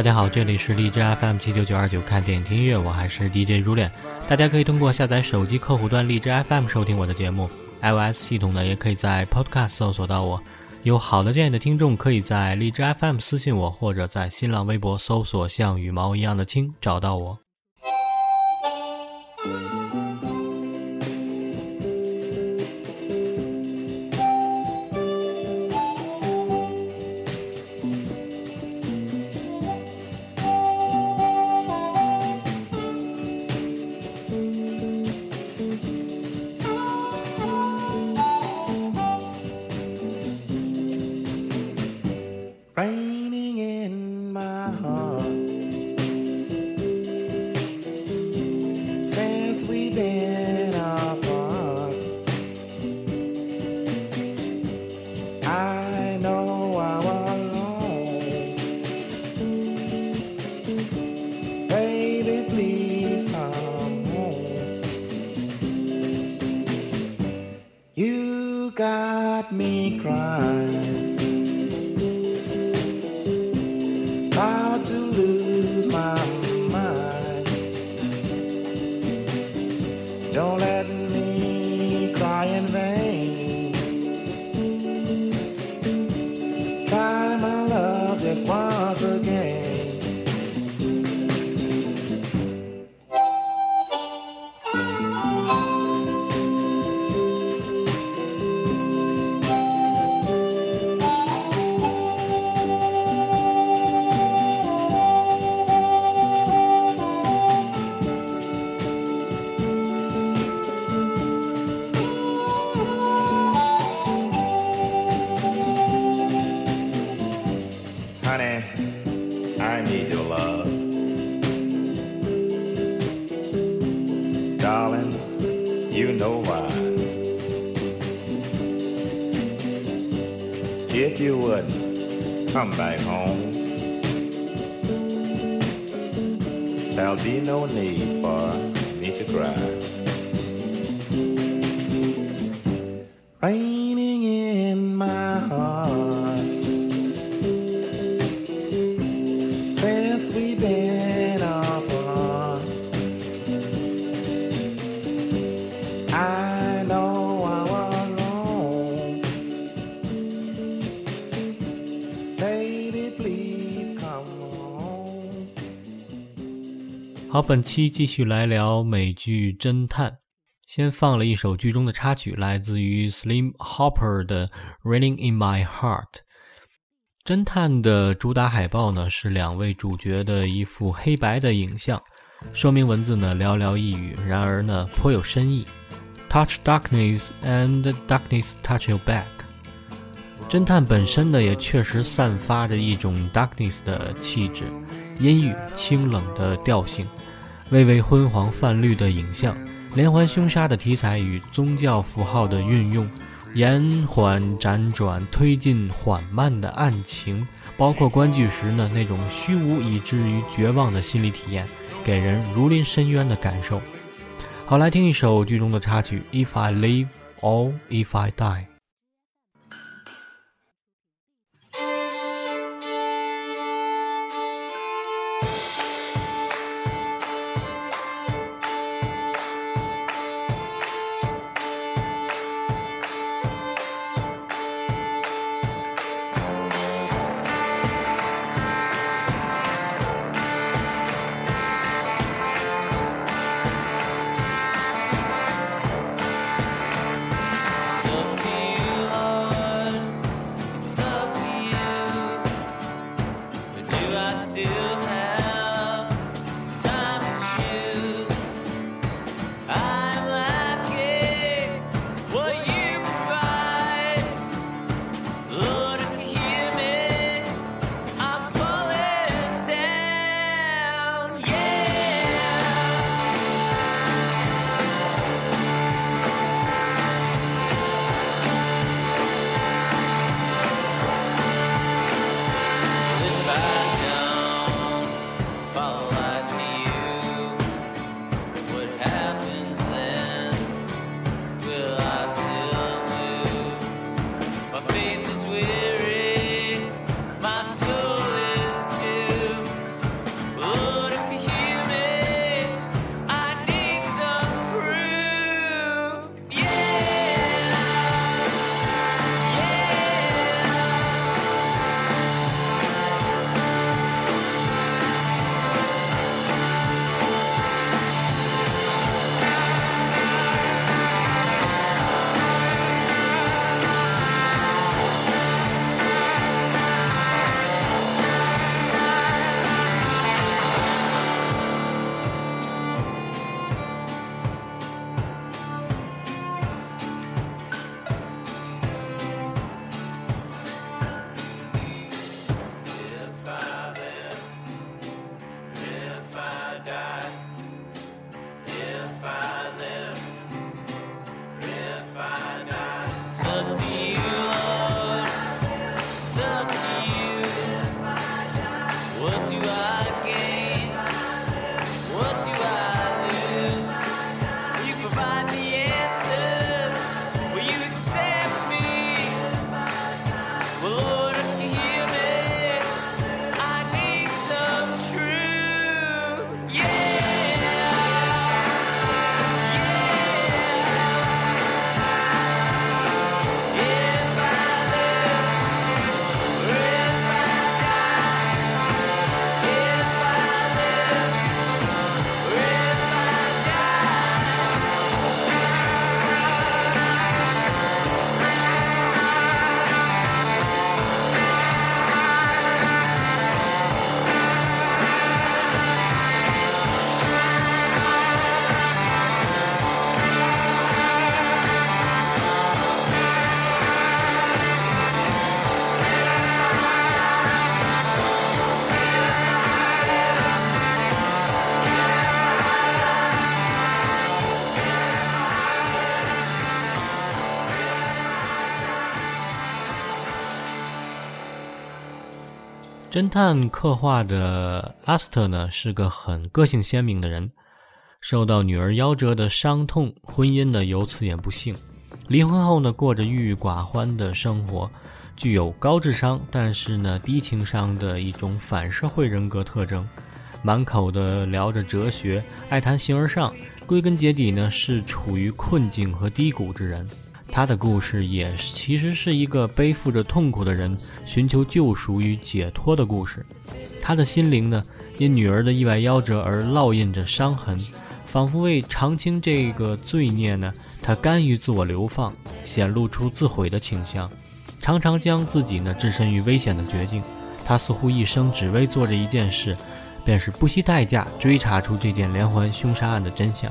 大家好，这里是荔枝 FM 七九九二九，看电影听音乐，我还是 DJ 如恋。大家可以通过下载手机客户端荔枝 FM 收听我的节目，iOS 系统呢也可以在 Podcast 搜索到我。有好的建议的听众，可以在荔枝 FM 私信我，或者在新浪微博搜索“像羽毛一样的青”找到我。Got me crying. Come back home, there'll be no need for me to cry. 好，本期继续来聊美剧《侦探》。先放了一首剧中的插曲，来自于 Slim Hopper 的《Raining in My Heart》。侦探的主打海报呢是两位主角的一幅黑白的影像，说明文字呢寥寥一语，然而呢颇有深意。Touch darkness and darkness touch your back。侦探本身呢也确实散发着一种 darkness 的气质，阴郁清冷的调性，微微昏黄泛绿的影像，连环凶杀的题材与宗教符号的运用。延缓辗转推进缓慢的案情，包括观剧时呢那种虚无以至于绝望的心理体验，给人如临深渊的感受。好，来听一首剧中的插曲《If I Live or If I Die》。侦探刻画的阿斯特呢，是个很个性鲜明的人，受到女儿夭折的伤痛，婚姻呢由此也不幸，离婚后呢过着郁郁寡欢的生活，具有高智商但是呢低情商的一种反社会人格特征，满口的聊着哲学，爱谈形而上，归根结底呢是处于困境和低谷之人。他的故事也其实是一个背负着痛苦的人寻求救赎与解脱的故事。他的心灵呢，因女儿的意外夭折而烙印着伤痕，仿佛为偿清这个罪孽呢，他甘于自我流放，显露出自毁的倾向，常常将自己呢置身于危险的绝境。他似乎一生只为做这一件事，便是不惜代价追查出这件连环凶杀案的真相。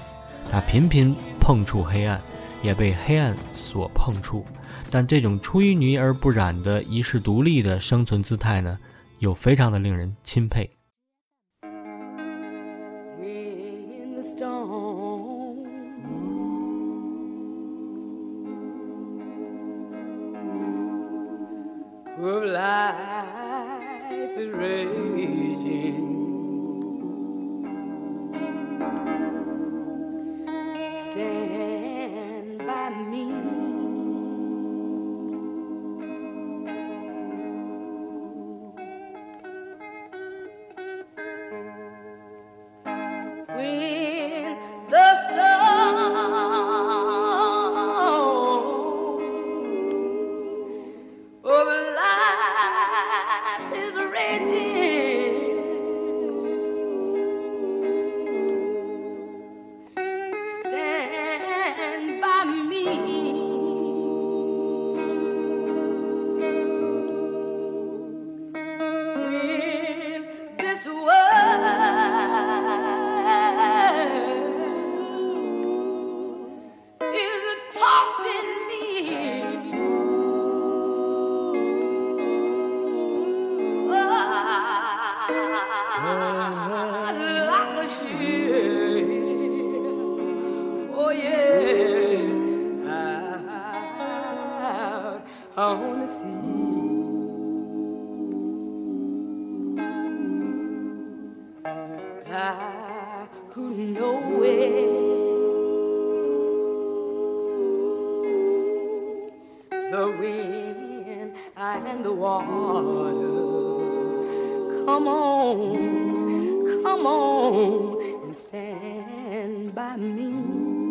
他频频碰触黑暗。也被黑暗所碰触，但这种出淤泥而不染的遗世独立的生存姿态呢，又非常的令人钦佩。Jésus. Stand by me.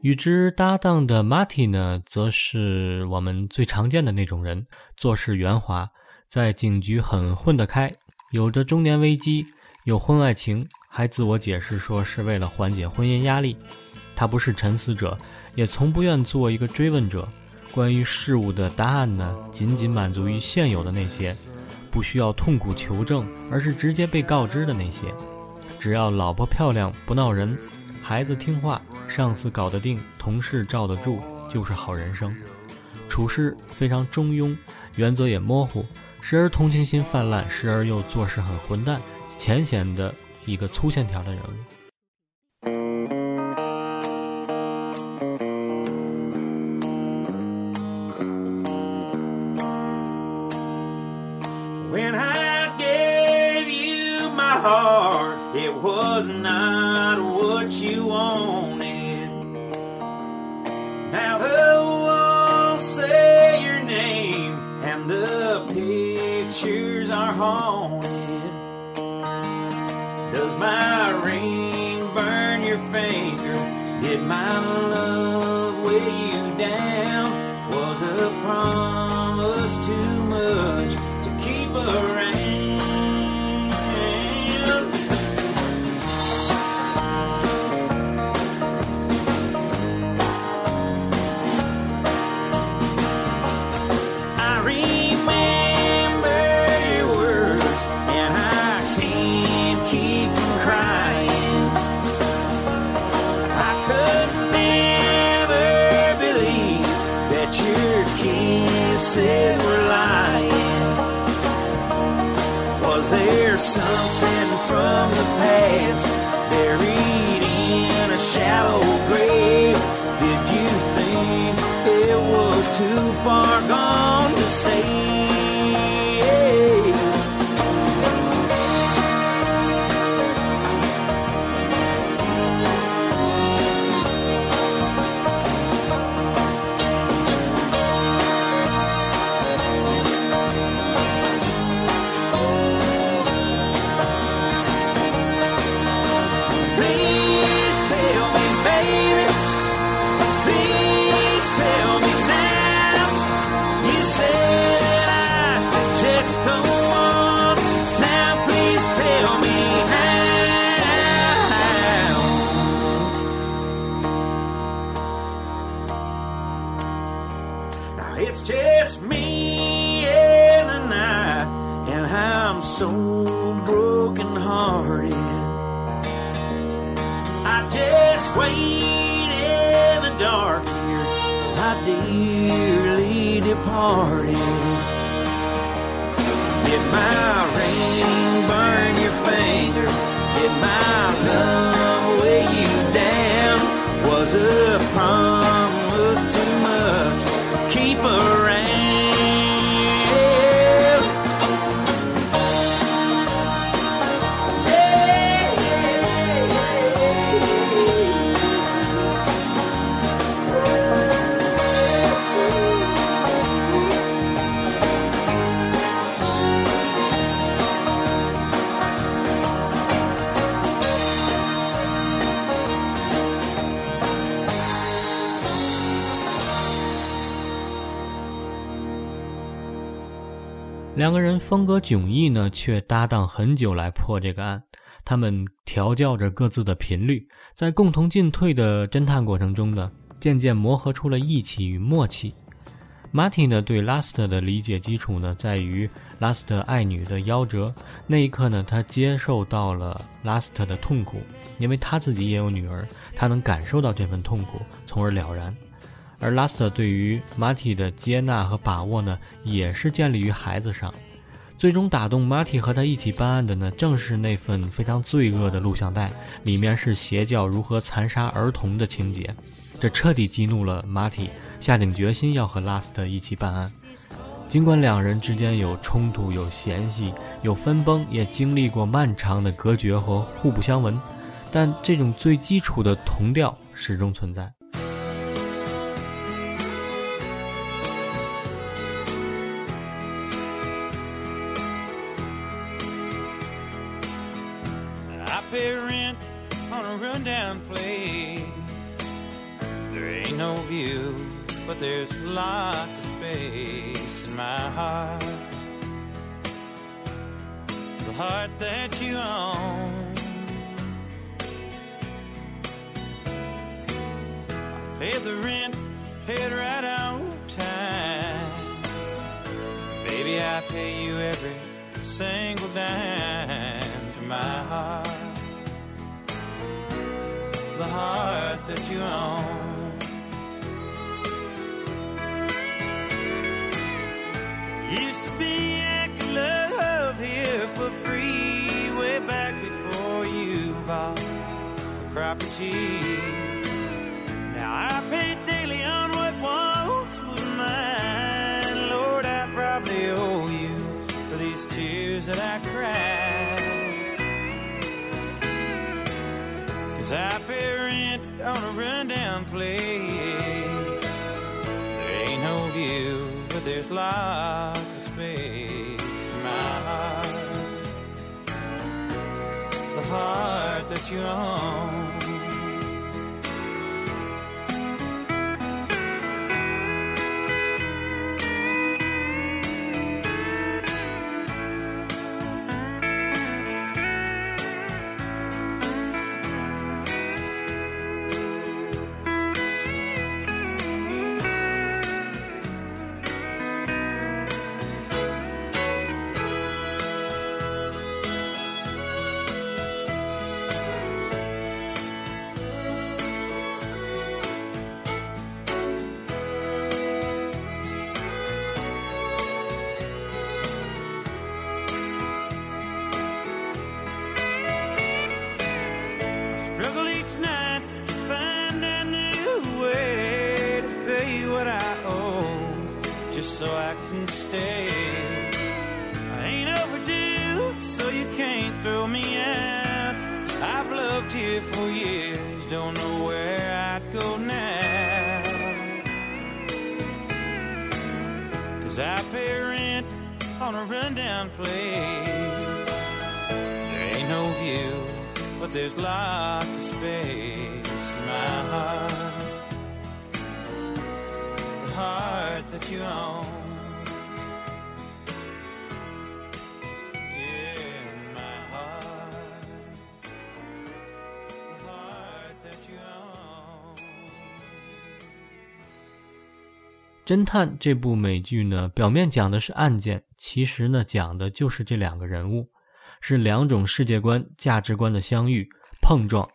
与之搭档的 Marty 呢，则是我们最常见的那种人，做事圆滑，在警局很混得开，有着中年危机，有婚外情，还自我解释说是为了缓解婚姻压力。他不是沉思者，也从不愿做一个追问者。关于事物的答案呢，仅仅满足于现有的那些，不需要痛苦求证，而是直接被告知的那些。只要老婆漂亮不闹人，孩子听话，上司搞得定，同事罩得住，就是好人生。处事非常中庸，原则也模糊，时而同情心泛滥，时而又做事很混蛋，浅显的一个粗线条的人物。something from the past, buried in a shallow grave. Did you think it was too far gone? now. 两个人风格迥异呢，却搭档很久来破这个案。他们调教着各自的频率，在共同进退的侦探过程中呢，渐渐磨合出了义气与默契。马蒂呢，对拉斯特的理解基础呢，在于拉斯特爱女的夭折那一刻呢，他接受到了拉斯特的痛苦，因为他自己也有女儿，他能感受到这份痛苦，从而了然。而拉斯特对于马蒂的接纳和把握呢，也是建立于孩子上。最终打动马蒂和他一起办案的呢，正是那份非常罪恶的录像带，里面是邪教如何残杀儿童的情节。这彻底激怒了马蒂，下定决心要和拉斯特一起办案。尽管两人之间有冲突、有嫌隙、有分崩，也经历过漫长的隔绝和互不相闻，但这种最基础的同调始终存在。Pay rent on a rundown place. There ain't no view, but there's lots of space in my heart. The heart that you own. I pay the rent, paid right on time. Baby, I pay you every single dime for my heart. Heart that you own. Used to be I could love here for free way back before you bought the property. Lots of space in my heart, The heart that you own. Cause I pay rent on a rundown place. There ain't no view but there's lots of space in my heart. The heart that you own. 侦探这部美剧呢，表面讲的是案件，其实呢讲的就是这两个人物，是两种世界观、价值观的相遇、碰撞、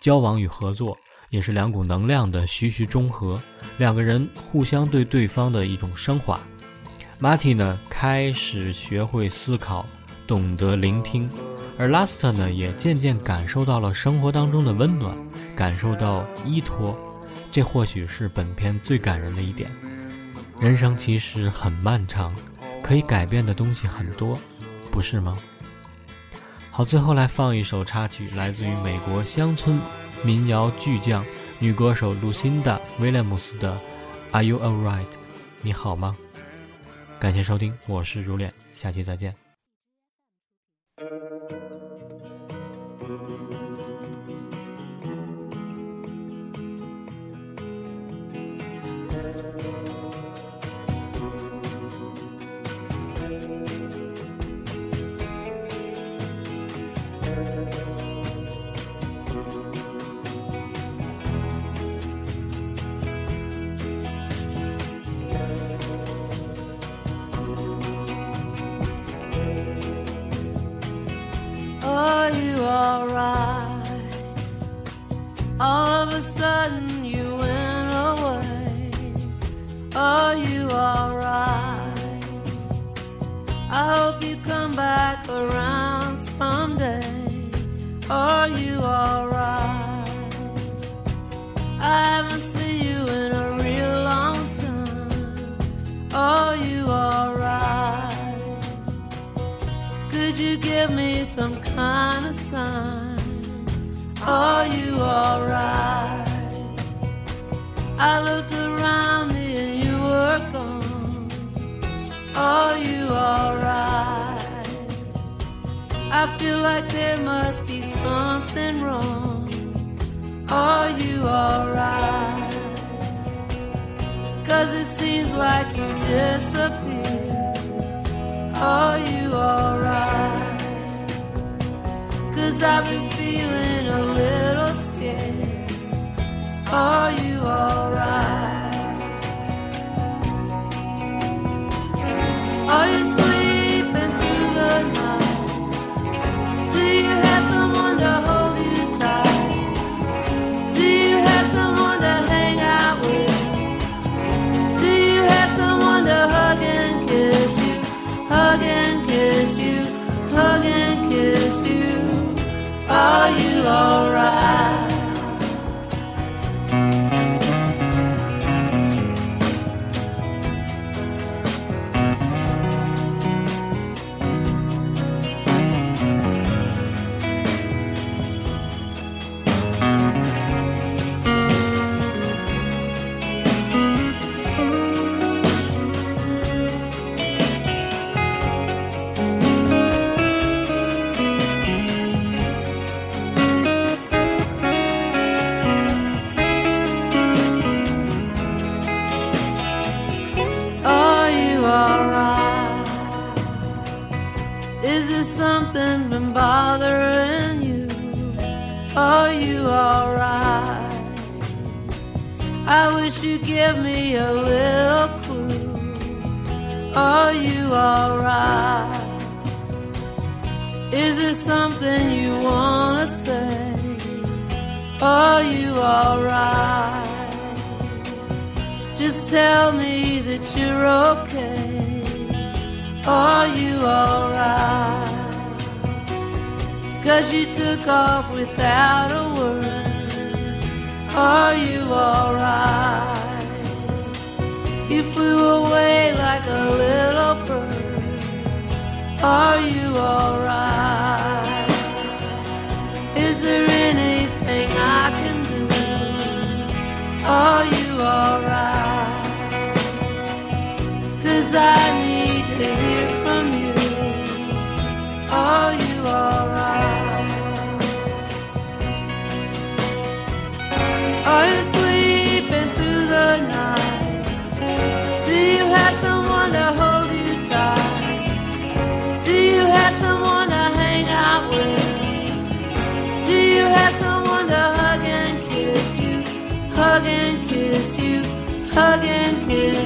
交往与合作，也是两股能量的徐徐中和，两个人互相对对方的一种升华。Marty 呢开始学会思考，懂得聆听，而 Last 呢也渐渐感受到了生活当中的温暖，感受到依托。这或许是本片最感人的一点。人生其实很漫长，可以改变的东西很多，不是吗？好，最后来放一首插曲，来自于美国乡村民谣巨匠女歌手露辛达·威廉姆斯的《Are You Alright》？你好吗？感谢收听，我是如恋，下期再见。I looked around me and you were gone. Are you alright? I feel like there must be something wrong. Are you alright? Cause it seems like you disappeared. Are you alright? Cause I've been feeling a little. Are you alright? Are you sleeping through the night? Do you have someone to hold you tight? Do you have someone to hang out with? Do you have someone to hug and kiss you? Hug and kiss you? Hug and kiss you? Are you alright? Something been bothering you? Are you alright? I wish you'd give me a little clue. Are you alright? Is there something you wanna say? Are you alright? Just tell me that you're okay. Are you alright? Cause you took off without a word. Are you alright? You flew away like a little bird. Are you alright? Is there anything I can new